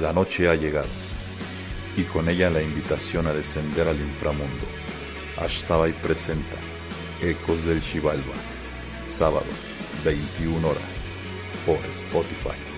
La noche ha llegado y con ella la invitación a descender al inframundo. Ashtabai presenta Ecos del Chivalba, sábados, 21 horas, por Spotify.